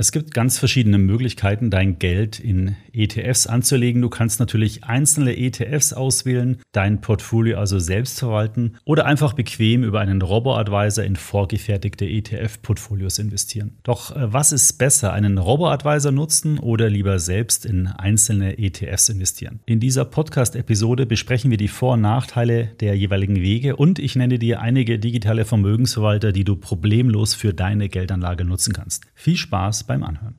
Es gibt ganz verschiedene Möglichkeiten, dein Geld in ETFs anzulegen. Du kannst natürlich einzelne ETFs auswählen, dein Portfolio also selbst verwalten oder einfach bequem über einen Robo-Advisor in vorgefertigte ETF-Portfolios investieren. Doch äh, was ist besser, einen Robo-Advisor nutzen oder lieber selbst in einzelne ETFs investieren? In dieser Podcast-Episode besprechen wir die Vor- und Nachteile der jeweiligen Wege und ich nenne dir einige digitale Vermögensverwalter, die du problemlos für deine Geldanlage nutzen kannst. Viel Spaß beim Anhören.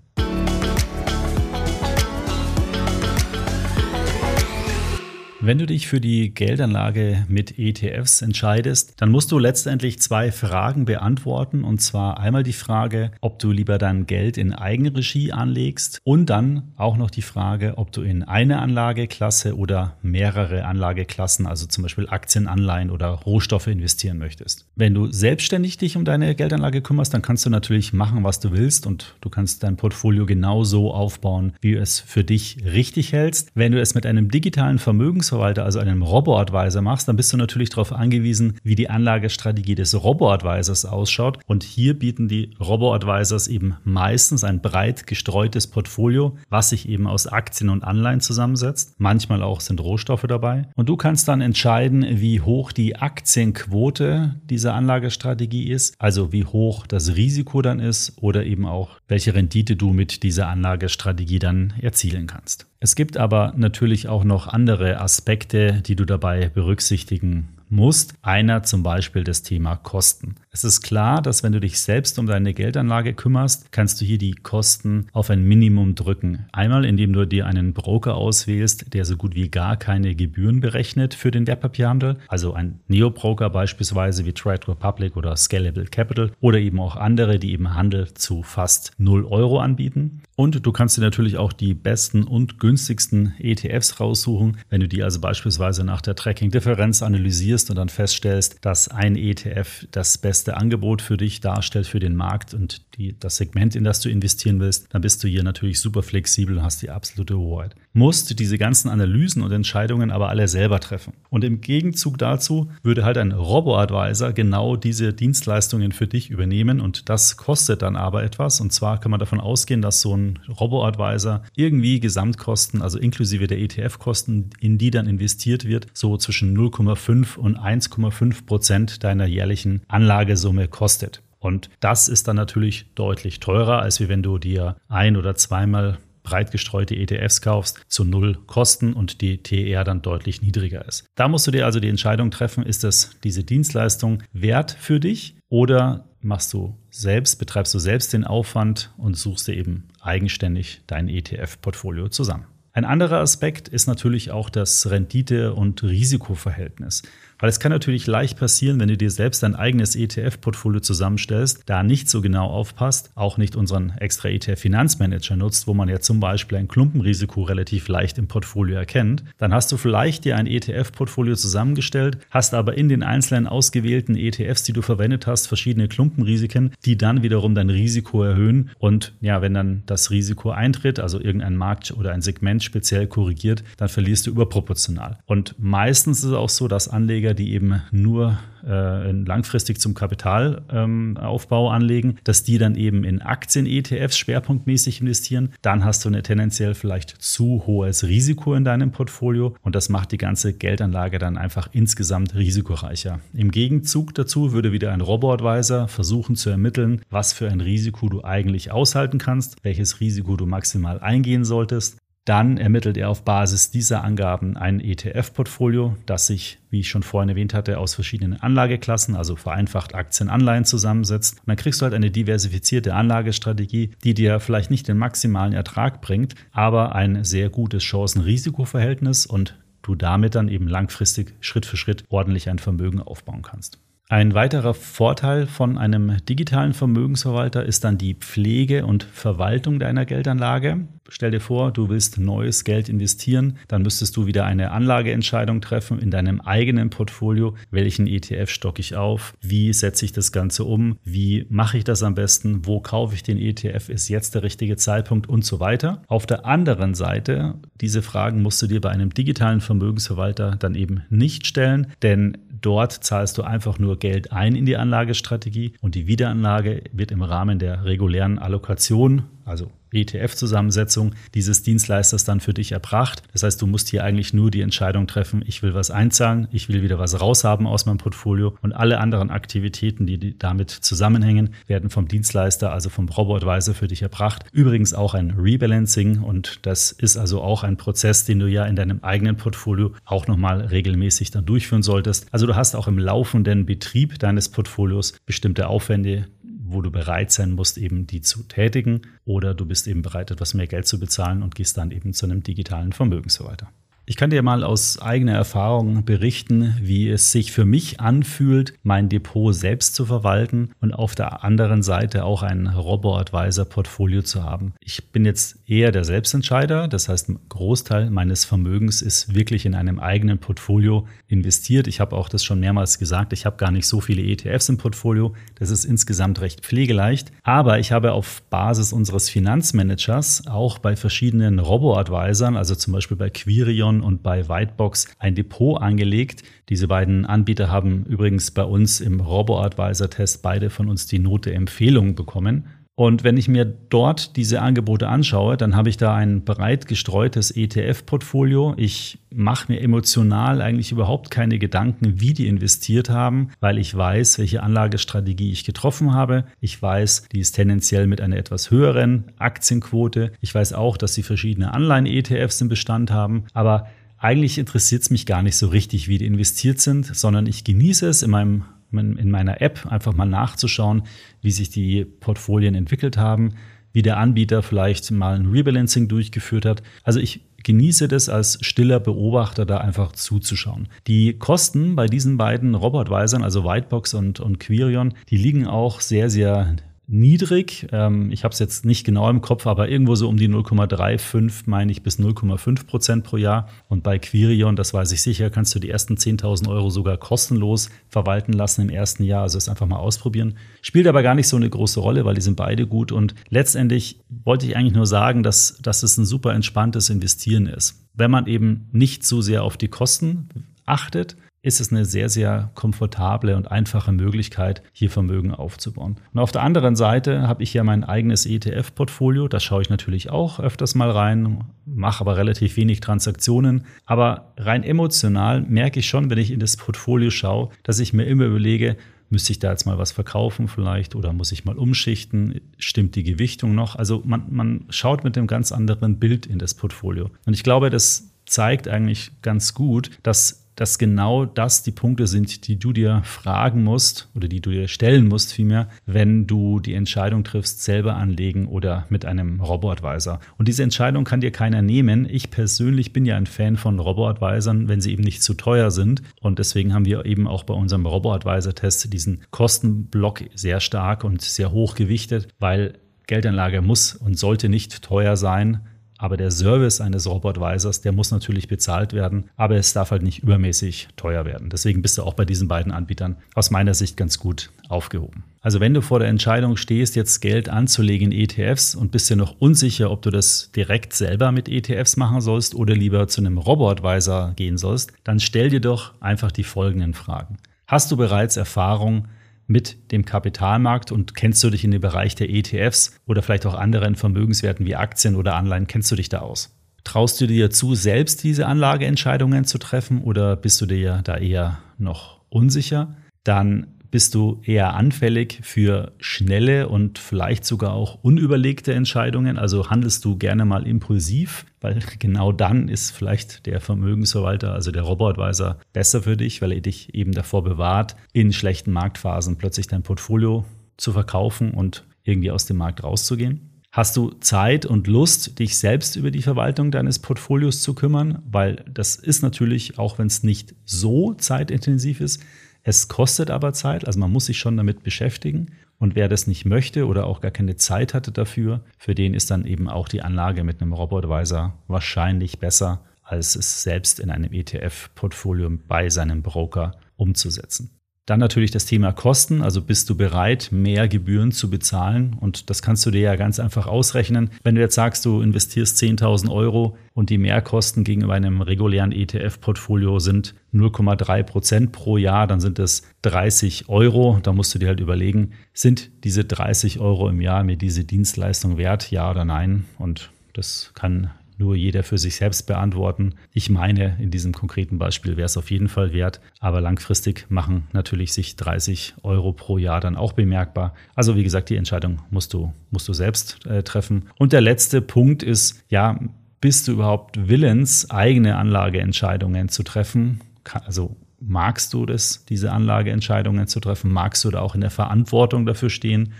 Wenn du dich für die Geldanlage mit ETFs entscheidest, dann musst du letztendlich zwei Fragen beantworten. Und zwar einmal die Frage, ob du lieber dein Geld in Eigenregie anlegst und dann auch noch die Frage, ob du in eine Anlageklasse oder mehrere Anlageklassen, also zum Beispiel Aktien, Anleihen oder Rohstoffe investieren möchtest. Wenn du selbstständig dich um deine Geldanlage kümmerst, dann kannst du natürlich machen, was du willst und du kannst dein Portfolio genau so aufbauen, wie du es für dich richtig hältst. Wenn du es mit einem digitalen Vermögens Vermögensverwalter, also einem Robo-Advisor machst, dann bist du natürlich darauf angewiesen, wie die Anlagestrategie des Robo-Advisors ausschaut. Und hier bieten die Robo-Advisors eben meistens ein breit gestreutes Portfolio, was sich eben aus Aktien und Anleihen zusammensetzt. Manchmal auch sind Rohstoffe dabei. Und du kannst dann entscheiden, wie hoch die Aktienquote dieser Anlagestrategie ist, also wie hoch das Risiko dann ist oder eben auch welche Rendite du mit dieser Anlagestrategie dann erzielen kannst. Es gibt aber natürlich auch noch andere Aspekte, die du dabei berücksichtigen musst. Einer zum Beispiel das Thema Kosten. Es ist klar, dass wenn du dich selbst um deine Geldanlage kümmerst, kannst du hier die Kosten auf ein Minimum drücken. Einmal, indem du dir einen Broker auswählst, der so gut wie gar keine Gebühren berechnet für den Wertpapierhandel, also ein Neo-Broker beispielsweise wie Trade Republic oder Scalable Capital oder eben auch andere, die eben Handel zu fast 0 Euro anbieten. Und du kannst dir natürlich auch die besten und günstigsten ETFs raussuchen. Wenn du die also beispielsweise nach der Tracking-Differenz analysierst und dann feststellst, dass ein ETF das beste beste Angebot für dich darstellt für den Markt und die, das Segment, in das du investieren willst, dann bist du hier natürlich super flexibel und hast die absolute Hoheit. Musst diese ganzen Analysen und Entscheidungen aber alle selber treffen. Und im Gegenzug dazu würde halt ein Robo-Advisor genau diese Dienstleistungen für dich übernehmen und das kostet dann aber etwas. Und zwar kann man davon ausgehen, dass so ein Robo-Advisor irgendwie Gesamtkosten, also inklusive der ETF-Kosten, in die dann investiert wird, so zwischen 0,5 und 1,5 Prozent deiner jährlichen Anlage Anlagesumme kostet. Und das ist dann natürlich deutlich teurer, als wenn du dir ein oder zweimal breit gestreute ETFs kaufst, zu null Kosten und die TR dann deutlich niedriger ist. Da musst du dir also die Entscheidung treffen, ist es diese Dienstleistung wert für dich oder machst du selbst, betreibst du selbst den Aufwand und suchst dir eben eigenständig dein ETF-Portfolio zusammen. Ein anderer Aspekt ist natürlich auch das Rendite- und Risikoverhältnis. Weil es kann natürlich leicht passieren, wenn du dir selbst dein eigenes ETF-Portfolio zusammenstellst, da nicht so genau aufpasst, auch nicht unseren extra ETF-Finanzmanager nutzt, wo man ja zum Beispiel ein Klumpenrisiko relativ leicht im Portfolio erkennt, dann hast du vielleicht dir ein ETF-Portfolio zusammengestellt, hast aber in den einzelnen ausgewählten ETFs, die du verwendet hast, verschiedene Klumpenrisiken, die dann wiederum dein Risiko erhöhen. Und ja, wenn dann das Risiko eintritt, also irgendein Markt oder ein Segment speziell korrigiert, dann verlierst du überproportional. Und meistens ist es auch so, dass Anleger Anleger, die eben nur äh, langfristig zum Kapitalaufbau ähm, anlegen, dass die dann eben in Aktien-ETFs schwerpunktmäßig investieren. Dann hast du eine tendenziell vielleicht zu hohes Risiko in deinem Portfolio und das macht die ganze Geldanlage dann einfach insgesamt risikoreicher. Im Gegenzug dazu würde wieder ein Robo-Advisor versuchen zu ermitteln, was für ein Risiko du eigentlich aushalten kannst, welches Risiko du maximal eingehen solltest dann ermittelt er auf Basis dieser Angaben ein ETF-Portfolio, das sich, wie ich schon vorhin erwähnt hatte, aus verschiedenen Anlageklassen, also vereinfacht Aktien, Anleihen zusammensetzt. Und dann kriegst du halt eine diversifizierte Anlagestrategie, die dir vielleicht nicht den maximalen Ertrag bringt, aber ein sehr gutes Chancen-Risiko-Verhältnis und du damit dann eben langfristig Schritt für Schritt ordentlich ein Vermögen aufbauen kannst. Ein weiterer Vorteil von einem digitalen Vermögensverwalter ist dann die Pflege und Verwaltung deiner Geldanlage. Stell dir vor, du willst neues Geld investieren, dann müsstest du wieder eine Anlageentscheidung treffen in deinem eigenen Portfolio. Welchen ETF stocke ich auf? Wie setze ich das Ganze um? Wie mache ich das am besten? Wo kaufe ich den ETF? Ist jetzt der richtige Zeitpunkt und so weiter? Auf der anderen Seite, diese Fragen musst du dir bei einem digitalen Vermögensverwalter dann eben nicht stellen, denn Dort zahlst du einfach nur Geld ein in die Anlagestrategie und die Wiederanlage wird im Rahmen der regulären Allokation also ETF-Zusammensetzung dieses Dienstleisters dann für dich erbracht. Das heißt, du musst hier eigentlich nur die Entscheidung treffen, ich will was einzahlen, ich will wieder was raushaben aus meinem Portfolio und alle anderen Aktivitäten, die damit zusammenhängen, werden vom Dienstleister, also vom Robo-Advisor für dich erbracht. Übrigens auch ein Rebalancing und das ist also auch ein Prozess, den du ja in deinem eigenen Portfolio auch nochmal regelmäßig dann durchführen solltest. Also du hast auch im laufenden Betrieb deines Portfolios bestimmte Aufwände, wo du bereit sein musst, eben die zu tätigen. Oder du bist eben bereit, etwas mehr Geld zu bezahlen und gehst dann eben zu einem digitalen Vermögensverwalter. Ich kann dir mal aus eigener Erfahrung berichten, wie es sich für mich anfühlt, mein Depot selbst zu verwalten und auf der anderen Seite auch ein Robo-Advisor-Portfolio zu haben. Ich bin jetzt eher der Selbstentscheider, das heißt, ein Großteil meines Vermögens ist wirklich in einem eigenen Portfolio investiert. Ich habe auch das schon mehrmals gesagt, ich habe gar nicht so viele ETFs im Portfolio. Das ist insgesamt recht pflegeleicht. Aber ich habe auf Basis unseres Finanzmanagers auch bei verschiedenen Robo-Advisern, also zum Beispiel bei Quirion, und bei Whitebox ein Depot angelegt. Diese beiden Anbieter haben übrigens bei uns im Robo-Advisor-Test beide von uns die Note Empfehlung bekommen. Und wenn ich mir dort diese Angebote anschaue, dann habe ich da ein breit gestreutes ETF-Portfolio. Ich mache mir emotional eigentlich überhaupt keine Gedanken, wie die investiert haben, weil ich weiß, welche Anlagestrategie ich getroffen habe. Ich weiß, die ist tendenziell mit einer etwas höheren Aktienquote. Ich weiß auch, dass sie verschiedene Anleihen-ETFs im Bestand haben. Aber eigentlich interessiert es mich gar nicht so richtig, wie die investiert sind, sondern ich genieße es in meinem in meiner App einfach mal nachzuschauen, wie sich die Portfolien entwickelt haben, wie der Anbieter vielleicht mal ein Rebalancing durchgeführt hat. Also ich genieße das als stiller Beobachter, da einfach zuzuschauen. Die Kosten bei diesen beiden Robotweisern, also Whitebox und, und Quirion, die liegen auch sehr, sehr niedrig. Ähm, ich habe es jetzt nicht genau im Kopf, aber irgendwo so um die 0,35, meine ich, bis 0,5 Prozent pro Jahr. Und bei Quirion, das weiß ich sicher, kannst du die ersten 10.000 Euro sogar kostenlos verwalten lassen im ersten Jahr. Also es einfach mal ausprobieren. Spielt aber gar nicht so eine große Rolle, weil die sind beide gut. Und letztendlich wollte ich eigentlich nur sagen, dass, dass es ein super entspanntes Investieren ist. Wenn man eben nicht so sehr auf die Kosten achtet, ist es eine sehr, sehr komfortable und einfache Möglichkeit, hier Vermögen aufzubauen. Und auf der anderen Seite habe ich ja mein eigenes ETF-Portfolio. Da schaue ich natürlich auch öfters mal rein, mache aber relativ wenig Transaktionen. Aber rein emotional merke ich schon, wenn ich in das Portfolio schaue, dass ich mir immer überlege, müsste ich da jetzt mal was verkaufen vielleicht oder muss ich mal umschichten? Stimmt die Gewichtung noch? Also man, man schaut mit einem ganz anderen Bild in das Portfolio. Und ich glaube, das zeigt eigentlich ganz gut, dass dass genau das die Punkte sind, die du dir fragen musst oder die du dir stellen musst vielmehr, wenn du die Entscheidung triffst, selber anlegen oder mit einem Robo-Advisor. Und diese Entscheidung kann dir keiner nehmen. Ich persönlich bin ja ein Fan von Robo-Advisern, wenn sie eben nicht zu teuer sind. Und deswegen haben wir eben auch bei unserem Robo-Advisor-Test diesen Kostenblock sehr stark und sehr hoch gewichtet, weil Geldanlage muss und sollte nicht teuer sein. Aber der Service eines Robotweisers, der muss natürlich bezahlt werden, aber es darf halt nicht übermäßig teuer werden. Deswegen bist du auch bei diesen beiden Anbietern aus meiner Sicht ganz gut aufgehoben. Also wenn du vor der Entscheidung stehst, jetzt Geld anzulegen in ETFs und bist dir noch unsicher, ob du das direkt selber mit ETFs machen sollst oder lieber zu einem Robotweiser gehen sollst, dann stell dir doch einfach die folgenden Fragen. Hast du bereits Erfahrung mit dem Kapitalmarkt und kennst du dich in dem Bereich der ETFs oder vielleicht auch anderen Vermögenswerten wie Aktien oder Anleihen, kennst du dich da aus? Traust du dir zu, selbst diese Anlageentscheidungen zu treffen oder bist du dir da eher noch unsicher? Dann bist du eher anfällig für schnelle und vielleicht sogar auch unüberlegte Entscheidungen? Also handelst du gerne mal impulsiv, weil genau dann ist vielleicht der Vermögensverwalter, also der Robotweiser, besser für dich, weil er dich eben davor bewahrt, in schlechten Marktphasen plötzlich dein Portfolio zu verkaufen und irgendwie aus dem Markt rauszugehen? Hast du Zeit und Lust, dich selbst über die Verwaltung deines Portfolios zu kümmern? Weil das ist natürlich, auch wenn es nicht so zeitintensiv ist, es kostet aber Zeit, also man muss sich schon damit beschäftigen. Und wer das nicht möchte oder auch gar keine Zeit hatte dafür, für den ist dann eben auch die Anlage mit einem Robotweiser wahrscheinlich besser, als es selbst in einem ETF-Portfolio bei seinem Broker umzusetzen. Dann natürlich das Thema Kosten. Also bist du bereit, mehr Gebühren zu bezahlen? Und das kannst du dir ja ganz einfach ausrechnen. Wenn du jetzt sagst, du investierst 10.000 Euro und die Mehrkosten gegenüber einem regulären ETF-Portfolio sind 0,3 Prozent pro Jahr, dann sind es 30 Euro. Da musst du dir halt überlegen, sind diese 30 Euro im Jahr mir diese Dienstleistung wert? Ja oder nein? Und das kann nur jeder für sich selbst beantworten. Ich meine, in diesem konkreten Beispiel wäre es auf jeden Fall wert, aber langfristig machen natürlich sich 30 Euro pro Jahr dann auch bemerkbar. Also wie gesagt, die Entscheidung musst du, musst du selbst äh, treffen. Und der letzte Punkt ist, ja, bist du überhaupt willens, eigene Anlageentscheidungen zu treffen? Also magst du das, diese Anlageentscheidungen zu treffen? Magst du da auch in der Verantwortung dafür stehen?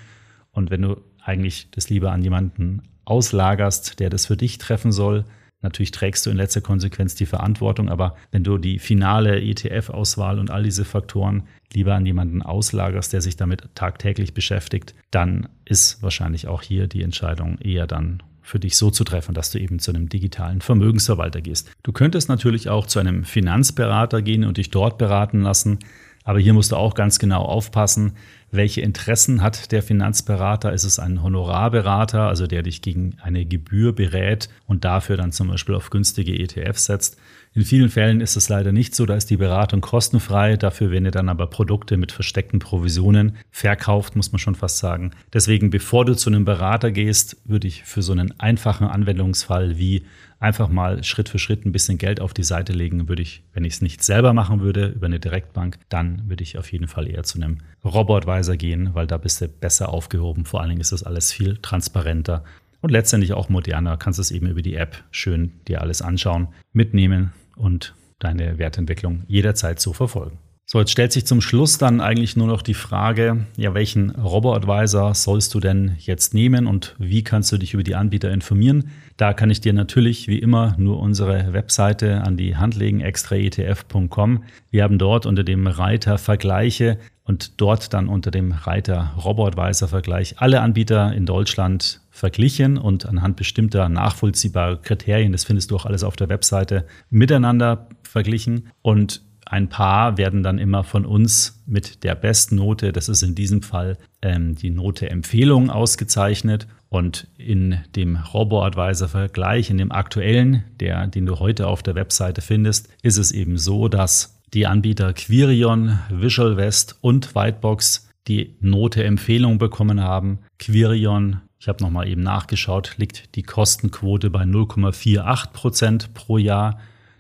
Und wenn du eigentlich das lieber an jemanden auslagerst, der das für dich treffen soll. Natürlich trägst du in letzter Konsequenz die Verantwortung, aber wenn du die finale ETF-Auswahl und all diese Faktoren lieber an jemanden auslagerst, der sich damit tagtäglich beschäftigt, dann ist wahrscheinlich auch hier die Entscheidung eher dann für dich so zu treffen, dass du eben zu einem digitalen Vermögensverwalter gehst. Du könntest natürlich auch zu einem Finanzberater gehen und dich dort beraten lassen. Aber hier musst du auch ganz genau aufpassen, welche Interessen hat der Finanzberater? Ist es ein Honorarberater, also der dich gegen eine Gebühr berät und dafür dann zum Beispiel auf günstige ETFs setzt? In vielen Fällen ist es leider nicht so, da ist die Beratung kostenfrei, dafür werden dann aber Produkte mit versteckten Provisionen verkauft, muss man schon fast sagen. Deswegen, bevor du zu einem Berater gehst, würde ich für so einen einfachen Anwendungsfall wie einfach mal Schritt für Schritt ein bisschen Geld auf die Seite legen, würde ich, wenn ich es nicht selber machen würde, über eine Direktbank, dann würde ich auf jeden Fall eher zu einem Robotweiser gehen, weil da bist du besser aufgehoben. Vor allen Dingen ist das alles viel transparenter und letztendlich auch moderner. Kannst es eben über die App schön dir alles anschauen, mitnehmen und deine Wertentwicklung jederzeit so verfolgen. So, jetzt stellt sich zum Schluss dann eigentlich nur noch die Frage, ja, welchen Robo-Advisor sollst du denn jetzt nehmen und wie kannst du dich über die Anbieter informieren? Da kann ich dir natürlich wie immer nur unsere Webseite an die Hand legen, extraetf.com. Wir haben dort unter dem Reiter Vergleiche und dort dann unter dem Reiter Robo-Advisor Vergleich alle Anbieter in Deutschland verglichen und anhand bestimmter nachvollziehbarer Kriterien, das findest du auch alles auf der Webseite, miteinander verglichen und ein paar werden dann immer von uns mit der besten Note, das ist in diesem Fall ähm, die Note Empfehlung ausgezeichnet. Und in dem Robo-Advisor-Vergleich, in dem aktuellen, der, den du heute auf der Webseite findest, ist es eben so, dass die Anbieter Quirion, Visual West und Whitebox die Note Empfehlung bekommen haben. Quirion, ich habe nochmal eben nachgeschaut, liegt die Kostenquote bei 0,48 Prozent pro Jahr.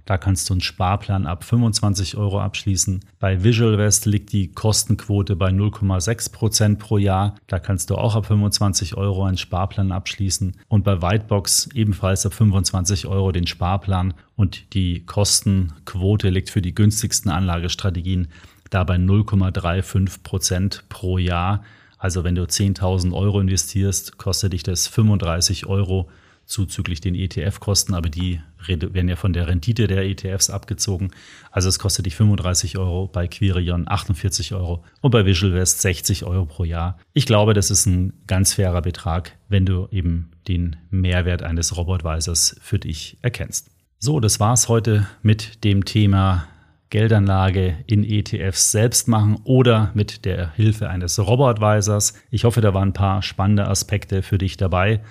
Da kannst du einen Sparplan ab 25 Euro abschließen. Bei Visual West liegt die Kostenquote bei 0,6 Prozent pro Jahr. Da kannst du auch ab 25 Euro einen Sparplan abschließen. Und bei Whitebox ebenfalls ab 25 Euro den Sparplan. Und die Kostenquote liegt für die günstigsten Anlagestrategien da bei 0,35 Prozent pro Jahr. Also wenn du 10.000 Euro investierst, kostet dich das 35 Euro zuzüglich den ETF-Kosten, aber die werden ja von der Rendite der ETFs abgezogen. Also es kostet dich 35 Euro, bei Quirion 48 Euro und bei Visual West 60 Euro pro Jahr. Ich glaube, das ist ein ganz fairer Betrag, wenn du eben den Mehrwert eines Robotweisers für dich erkennst. So, das war's heute mit dem Thema Geldanlage in ETFs selbst machen oder mit der Hilfe eines Robotweisers. Ich hoffe, da waren ein paar spannende Aspekte für dich dabei.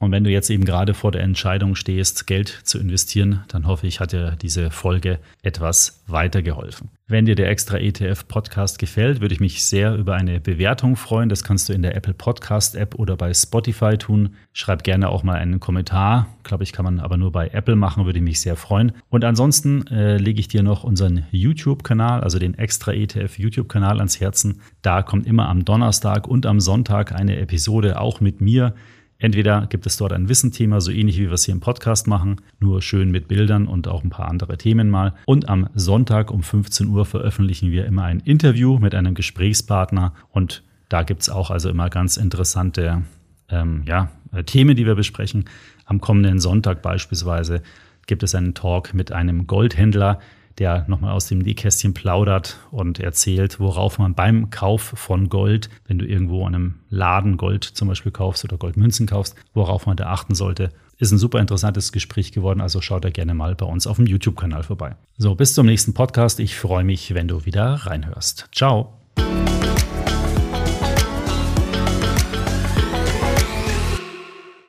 Und wenn du jetzt eben gerade vor der Entscheidung stehst, Geld zu investieren, dann hoffe ich, hat dir diese Folge etwas weitergeholfen. Wenn dir der Extra ETF Podcast gefällt, würde ich mich sehr über eine Bewertung freuen. Das kannst du in der Apple Podcast App oder bei Spotify tun. Schreib gerne auch mal einen Kommentar. Glaube, ich kann man aber nur bei Apple machen, würde ich mich sehr freuen. Und ansonsten äh, lege ich dir noch unseren YouTube-Kanal, also den Extra ETF YouTube-Kanal ans Herzen. Da kommt immer am Donnerstag und am Sonntag eine Episode auch mit mir Entweder gibt es dort ein Wissenthema, so ähnlich wie wir es hier im Podcast machen, nur schön mit Bildern und auch ein paar andere Themen mal. Und am Sonntag um 15 Uhr veröffentlichen wir immer ein Interview mit einem Gesprächspartner und da gibt es auch also immer ganz interessante ähm, ja, äh, Themen, die wir besprechen. Am kommenden Sonntag beispielsweise gibt es einen Talk mit einem Goldhändler, der nochmal aus dem Nähkästchen plaudert und erzählt, worauf man beim Kauf von Gold, wenn du irgendwo an einem Laden Gold zum Beispiel kaufst oder Goldmünzen kaufst, worauf man da achten sollte. Ist ein super interessantes Gespräch geworden, also schaut da gerne mal bei uns auf dem YouTube-Kanal vorbei. So, bis zum nächsten Podcast. Ich freue mich, wenn du wieder reinhörst. Ciao.